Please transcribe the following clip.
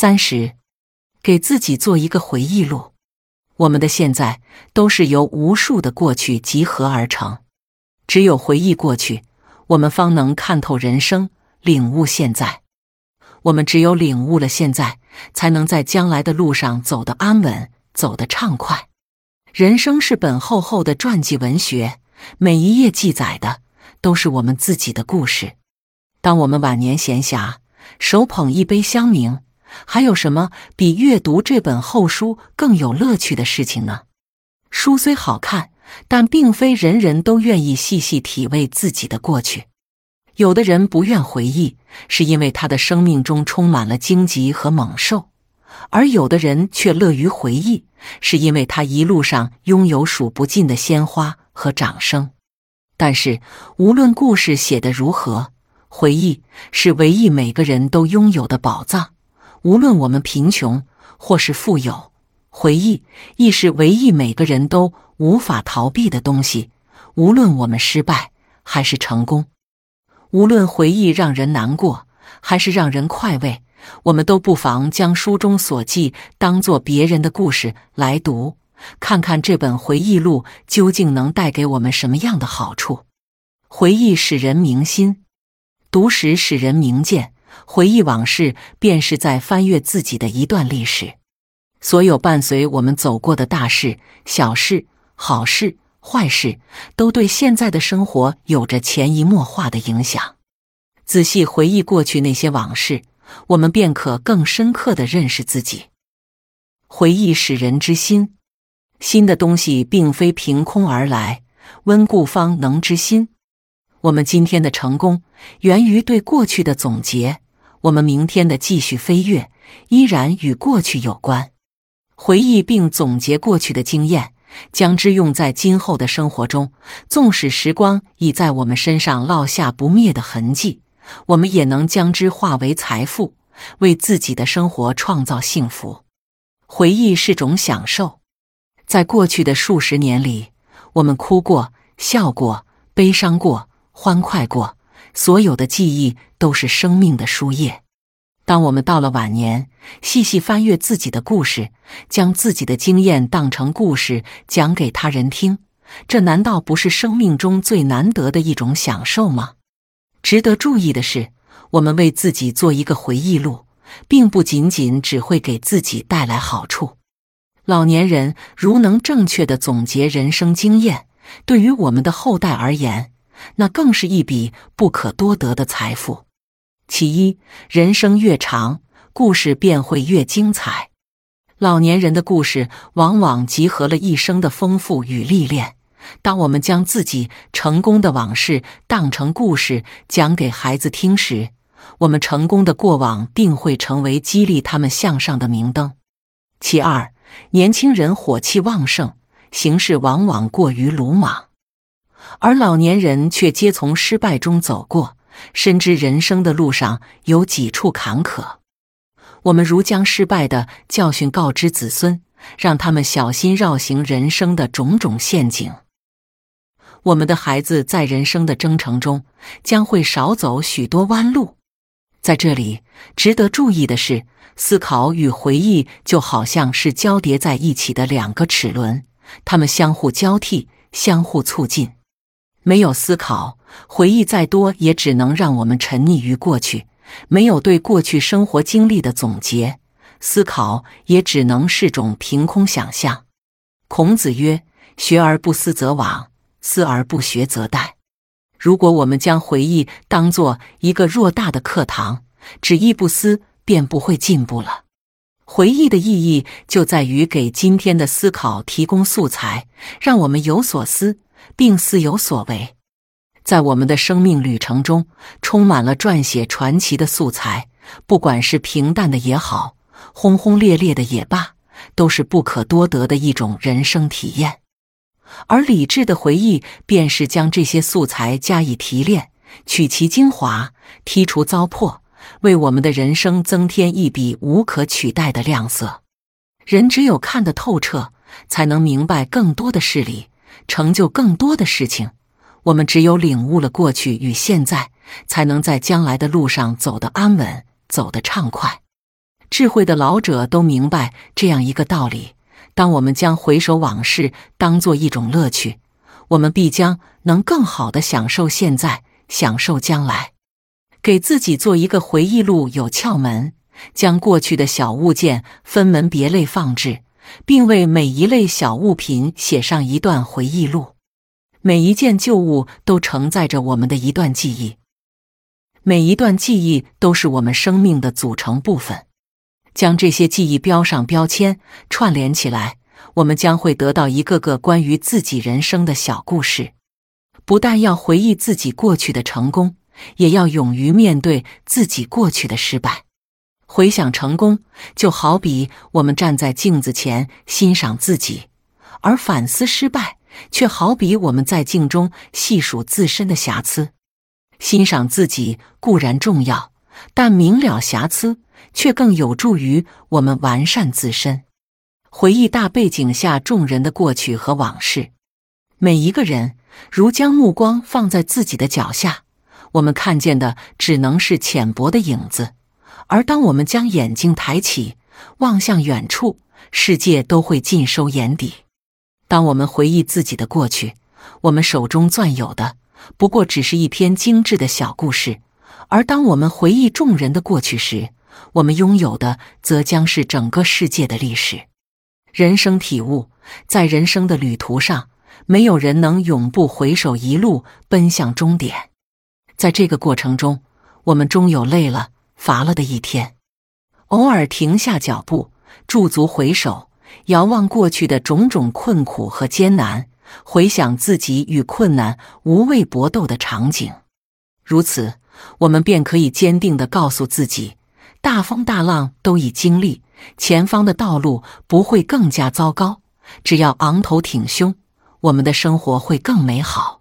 三十，给自己做一个回忆录。我们的现在都是由无数的过去集合而成，只有回忆过去，我们方能看透人生，领悟现在。我们只有领悟了现在，才能在将来的路上走得安稳，走得畅快。人生是本厚厚的传记文学，每一页记载的都是我们自己的故事。当我们晚年闲暇，手捧一杯香茗，还有什么比阅读这本厚书更有乐趣的事情呢？书虽好看，但并非人人都愿意细细体味自己的过去。有的人不愿回忆，是因为他的生命中充满了荆棘和猛兽；而有的人却乐于回忆，是因为他一路上拥有数不尽的鲜花和掌声。但是，无论故事写得如何，回忆是唯一每个人都拥有的宝藏。无论我们贫穷或是富有，回忆亦是唯一每个人都无法逃避的东西。无论我们失败还是成功。无论回忆让人难过还是让人快慰，我们都不妨将书中所记当做别人的故事来读，看看这本回忆录究竟能带给我们什么样的好处。回忆使人明心，读史使人明鉴。回忆往事，便是在翻阅自己的一段历史。所有伴随我们走过的大事、小事、好事。坏事都对现在的生活有着潜移默化的影响。仔细回忆过去那些往事，我们便可更深刻的认识自己。回忆使人知心，新的东西并非凭空而来，温故方能知新。我们今天的成功源于对过去的总结，我们明天的继续飞跃依然与过去有关。回忆并总结过去的经验。将之用在今后的生活中，纵使时光已在我们身上烙下不灭的痕迹，我们也能将之化为财富，为自己的生活创造幸福。回忆是种享受，在过去的数十年里，我们哭过、笑过、悲伤过、欢快过，所有的记忆都是生命的书页。当我们到了晚年，细细翻阅自己的故事，将自己的经验当成故事讲给他人听，这难道不是生命中最难得的一种享受吗？值得注意的是，我们为自己做一个回忆录，并不仅仅只会给自己带来好处。老年人如能正确的总结人生经验，对于我们的后代而言，那更是一笔不可多得的财富。其一，人生越长，故事便会越精彩。老年人的故事往往集合了一生的丰富与历练。当我们将自己成功的往事当成故事讲给孩子听时，我们成功的过往定会成为激励他们向上的明灯。其二，年轻人火气旺盛，行事往往过于鲁莽，而老年人却皆从失败中走过。深知人生的路上有几处坎坷，我们如将失败的教训告知子孙，让他们小心绕行人生的种种陷阱。我们的孩子在人生的征程中将会少走许多弯路。在这里，值得注意的是，思考与回忆就好像是交叠在一起的两个齿轮，它们相互交替，相互促进。没有思考。回忆再多，也只能让我们沉溺于过去；没有对过去生活经历的总结思考，也只能是种凭空想象。孔子曰：“学而不思则罔，思而不学则殆。”如果我们将回忆当做一个偌大的课堂，只忆不思，便不会进步了。回忆的意义就在于给今天的思考提供素材，让我们有所思，并似有所为。在我们的生命旅程中，充满了撰写传奇的素材。不管是平淡的也好，轰轰烈烈的也罢，都是不可多得的一种人生体验。而理智的回忆，便是将这些素材加以提炼，取其精华，剔除糟粕，为我们的人生增添一笔无可取代的亮色。人只有看得透彻，才能明白更多的事理，成就更多的事情。我们只有领悟了过去与现在，才能在将来的路上走得安稳，走得畅快。智慧的老者都明白这样一个道理：当我们将回首往事当做一种乐趣，我们必将能更好的享受现在，享受将来。给自己做一个回忆录有窍门：将过去的小物件分门别类放置，并为每一类小物品写上一段回忆录。每一件旧物都承载着我们的一段记忆，每一段记忆都是我们生命的组成部分。将这些记忆标上标签，串联起来，我们将会得到一个个关于自己人生的小故事。不但要回忆自己过去的成功，也要勇于面对自己过去的失败。回想成功，就好比我们站在镜子前欣赏自己；而反思失败，却好比我们在镜中细数自身的瑕疵。欣赏自己固然重要，但明了瑕疵。却更有助于我们完善自身。回忆大背景下众人的过去和往事，每一个人如将目光放在自己的脚下，我们看见的只能是浅薄的影子；而当我们将眼睛抬起，望向远处，世界都会尽收眼底。当我们回忆自己的过去，我们手中攥有的不过只是一篇精致的小故事；而当我们回忆众人的过去时，我们拥有的，则将是整个世界的历史。人生体悟，在人生的旅途上，没有人能永不回首，一路奔向终点。在这个过程中，我们终有累了、乏了的一天。偶尔停下脚步，驻足回首，遥望过去的种种困苦和艰难，回想自己与困难无畏搏斗的场景。如此，我们便可以坚定地告诉自己。大风大浪都已经历，前方的道路不会更加糟糕。只要昂头挺胸，我们的生活会更美好。